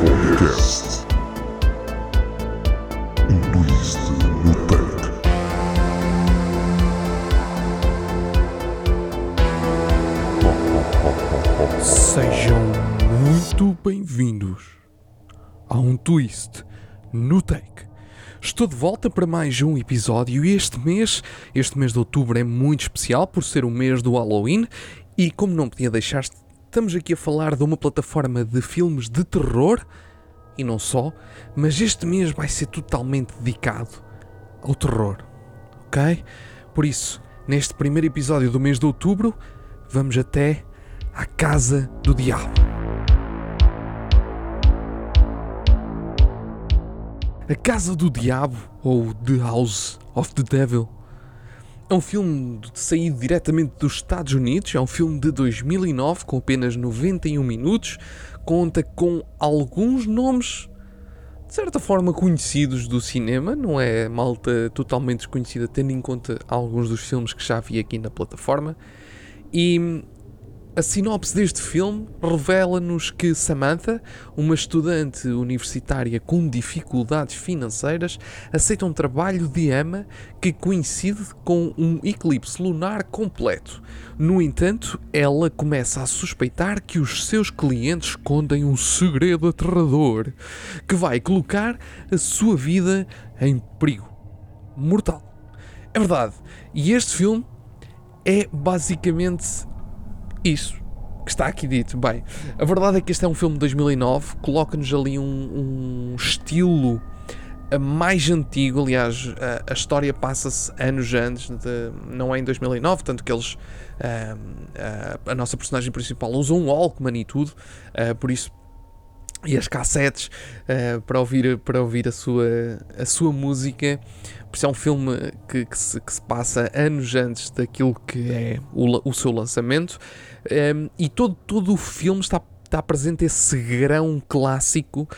podcast. Um twist no take. Sejam muito bem-vindos a um twist no take. Estou de volta para mais um episódio e este mês, este mês de outubro é muito especial por ser o mês do Halloween e como não podia deixar, estamos aqui a falar de uma plataforma de filmes de terror e não só, mas este mês vai ser totalmente dedicado ao terror, ok? Por isso, neste primeiro episódio do mês de outubro, vamos até à casa do diabo. A Casa do Diabo, ou The House of the Devil, é um filme de- saído diretamente dos Estados Unidos, é um filme de 2009 com apenas 91 minutos, conta com alguns nomes de certa forma conhecidos do cinema, não é malta totalmente desconhecida, tendo em conta alguns dos filmes que já vi aqui na plataforma. E a sinopse deste filme revela-nos que Samantha, uma estudante universitária com dificuldades financeiras, aceita um trabalho de ama que coincide com um eclipse lunar completo. No entanto, ela começa a suspeitar que os seus clientes escondem um segredo aterrador que vai colocar a sua vida em perigo mortal. É verdade. E este filme é basicamente isso que está aqui dito. Bem, a verdade é que este é um filme de 2009, coloca-nos ali um, um estilo eh, mais antigo, aliás, a, a história passa-se anos antes, de, não é em 2009, tanto que eles, ah, ah, a nossa personagem principal usa um Walkman e tudo, por isso e as cassetes ah, para ouvir, para ouvir a, sua, a sua música. Por isso é um filme que, que se, que se passa anos antes daquilo que é o, o seu lançamento. Um, e todo, todo o filme está, está presente esse grão clássico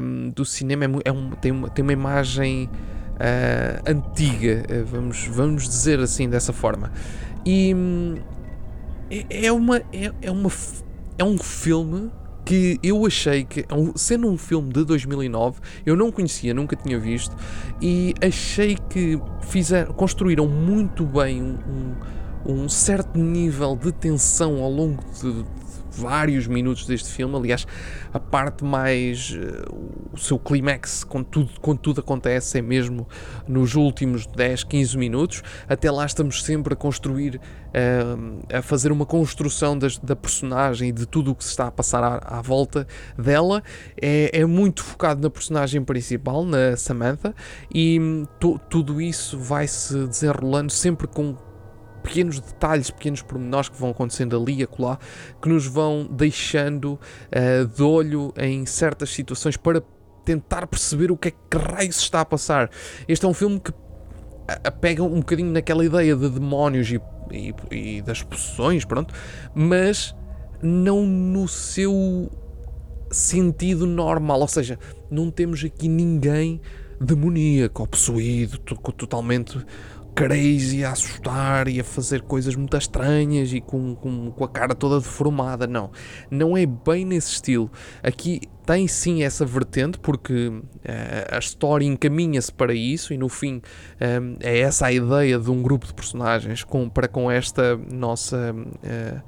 um, do cinema. É, é um- tem, uma, tem uma imagem ah, antiga, ah, vamos, vamos dizer assim, dessa forma. E hum, é, é uma, é, é, uma, é um filme que eu achei que, é sendo um filme de 2009, eu não conhecia, nunca tinha visto, e achei que fizeram, construíram muito bem um, um, um certo nível de tensão ao longo de vários minutos deste filme. Aliás, a parte mais. eh, o seu clímax, quando tudo, quando tudo acontece, é mesmo nos últimos 10, 15 minutos. Até lá estamos sempre a construir, eh, a fazer uma construção das- da personagem e de tudo o que se está a passar à, à volta dela. É, é muito focado na personagem principal, na Samantha, e hum, tu- tudo isso vai se desenrolando sempre com pequenos detalhes, pequenos pormenores que vão acontecendo ali e acolá, que nos vão deixando eh, de olho em certas situações para tentar perceber o que é que raio se está a passar. Este é um filme que a- a- pega um bocadinho naquela ideia de demónios e, e- e das possessões, pronto, mas não no seu sentido normal, ou seja, não temos aqui ninguém demoníaco possuído, to- totalmente crazy a assustar e a fazer coisas muito estranhas e com, com, com a cara toda deformada. Não, não é bem nesse estilo. Aqui tem sim essa vertente, porque eh, a história encaminha-se para isso e no fim eh, é essa a ideia de um grupo de personagens com, para com esta nossa eh,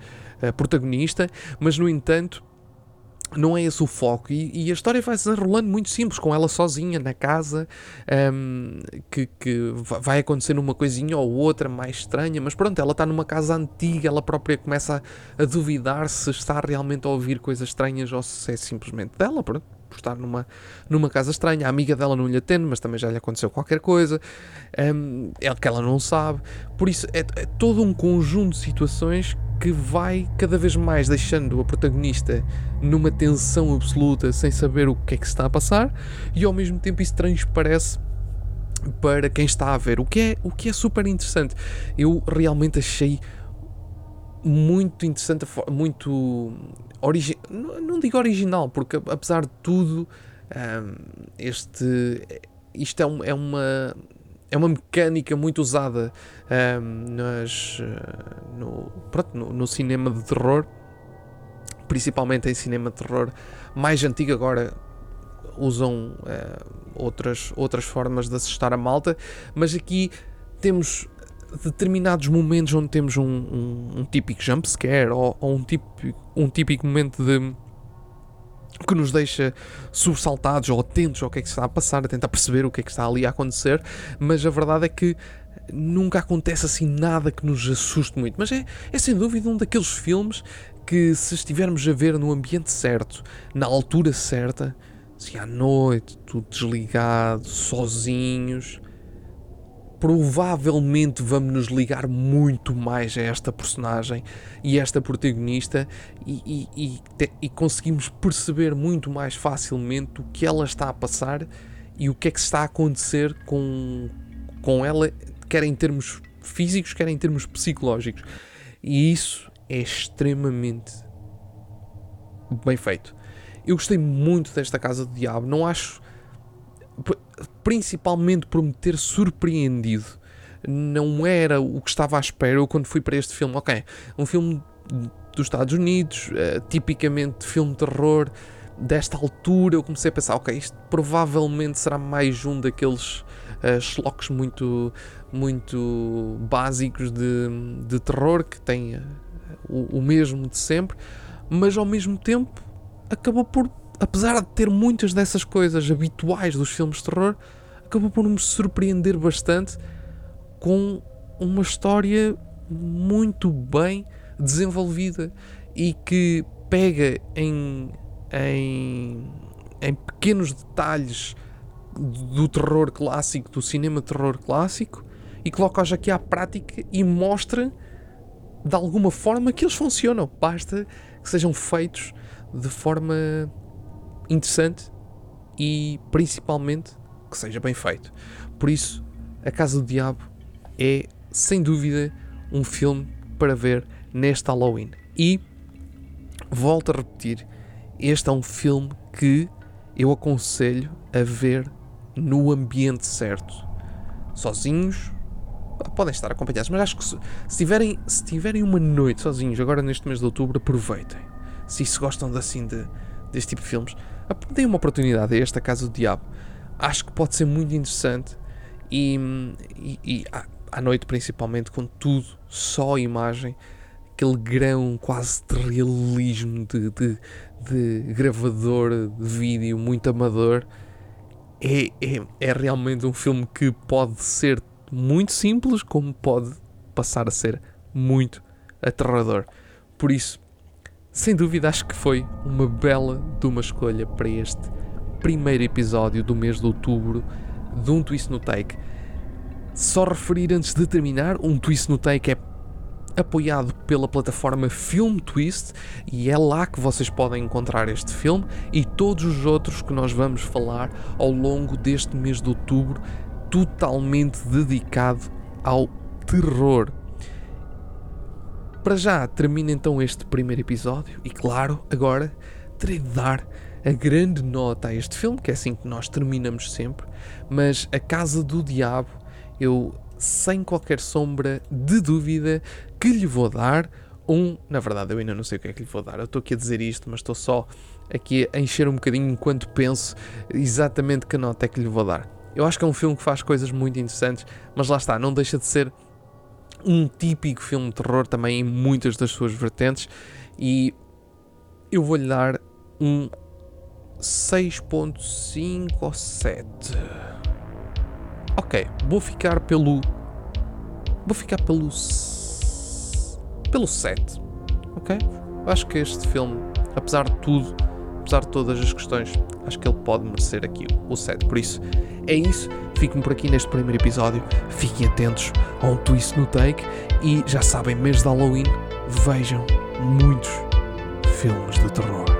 eh, protagonista, mas no entanto não é esse o foco. E, e a história vai se enrolando muito simples, com ela sozinha na casa, hum, que, que va- vai acontecendo uma coisinha ou outra mais estranha, mas pronto, ela está numa casa antiga, ela própria começa a, a duvidar se está realmente a ouvir coisas estranhas ou se é simplesmente dela, pronto. Por estar numa, numa casa estranha, a amiga dela não lhe atende, mas também já lhe aconteceu qualquer coisa, hum, é que ela não sabe. Por isso, é, é todo um conjunto de situações que vai cada vez mais deixando a protagonista numa tensão absoluta, sem saber o que é que se está a passar, e ao mesmo tempo isso transparece para quem está a ver, o que é, o que é super interessante. Eu realmente achei muito interessante, muito origi não, não digo original, porque apesar de tudo, ahm, este isto é, um- é uma é uma mecânica muito usada ahm, nas, ah, no, pronto, no, no cinema de terror principalmente em cinema de terror mais antigo, agora usam eh, outras, outras formas de assustar a malta, mas aqui temos determinados momentos onde temos um, um, um típico jump scare ou, ou um, típico, um típico momento de que nos deixa sobressaltados ou atentos ao que é que está a passar, a tentar perceber o que é que está ali a acontecer, mas a verdade é que nunca acontece assim nada que nos assuste muito. Mas é, é sem dúvida um daqueles filmes que, se estivermos a ver no ambiente certo, na altura certa, se à noite, tudo desligado, sozinhos, provavelmente vamos nos ligar muito mais a esta personagem e esta protagonista e, e, e, te, e, conseguimos perceber muito mais facilmente o que ela está a passar e o que é que está a acontecer com, com ela, quer em termos físicos, quer em termos psicológicos. E isso é extremamente bem feito. Eu gostei muito desta Casa do Diabo, não acho principalmente por me ter surpreendido. Não era o que estava à espera eu quando fui para este filme. Ok, um filme dos Estados Unidos, uh, tipicamente filme de terror. Desta altura eu comecei a pensar, ok, isto provavelmente será mais um daqueles uh, muito, muito básicos de, de terror que tem uh, o, o mesmo de sempre, mas ao mesmo tempo acabou por apesar de ter muitas dessas coisas habituais dos filmes de terror, acabou por me surpreender bastante com uma história muito bem desenvolvida e que pega em, em, em pequenos detalhes do terror clássico, do cinema terror clássico, e coloca-os aqui à prática e mostra de alguma forma que eles funcionam. Basta que sejam feitos de forma interessante e principalmente que seja bem feito. Por isso, A Casa do Diabo é sem dúvida um filme para ver neste Halloween. E volto a repetir, este é um filme que eu aconselho a ver no ambiente certo. Sozinhos, podem estar acompanhados, mas acho que se, se, tiverem, se tiverem uma noite sozinhos, agora neste mês de outubro, aproveitem. Se, se gostam de, assim de, deste tipo de filmes, deem uma oportunidade a esta Casa do Diabo. Acho que pode ser muito interessante e, e, e à, noite principalmente com tudo só imagem, aquele grão quase de realismo de, de, de gravador de vídeo muito amador. É, é, é realmente um filme que pode ser muito simples, como pode passar a ser muito aterrador. Por isso, sem dúvida, acho que foi uma bela de uma escolha para este primeiro episódio do mês de outubro de um Twist no Take. Só referir antes de terminar, um Twist no Take é apoiado pela plataforma Film Twist e é lá que vocês podem encontrar este filme e todos os outros que nós vamos falar ao longo deste mês de outubro, totalmente dedicado ao terror. Para já, termina então este primeiro episódio e, claro, agora terei de dar a grande nota a este filme, que é assim que nós terminamos sempre, mas A Casa do Diabo, eu, sem qualquer sombra de dúvida, que lhe vou dar um. Na verdade, eu ainda não sei o que é que lhe vou dar, eu estou aqui a dizer isto, mas estou só aqui a encher um bocadinho enquanto penso exatamente que nota é que lhe vou dar. Eu acho que é um filme que faz coisas muito interessantes, mas lá está, não deixa de ser um típico filme de terror também em muitas das suas vertentes e eu vou-lhe dar um 6.5 ou 7. Ok, vou ficar pelo vou ficar pelo pelo 7. OK? Acho que este filme, apesar de tudo, apesar de todas as questões, acho que ele pode merecer aqui o 7. Por isso, é isso. Fiquem por aqui neste primeiro episódio. Fiquem atentos a um twist no take. E já sabem, mês de Halloween, vejam muitos filmes de terror.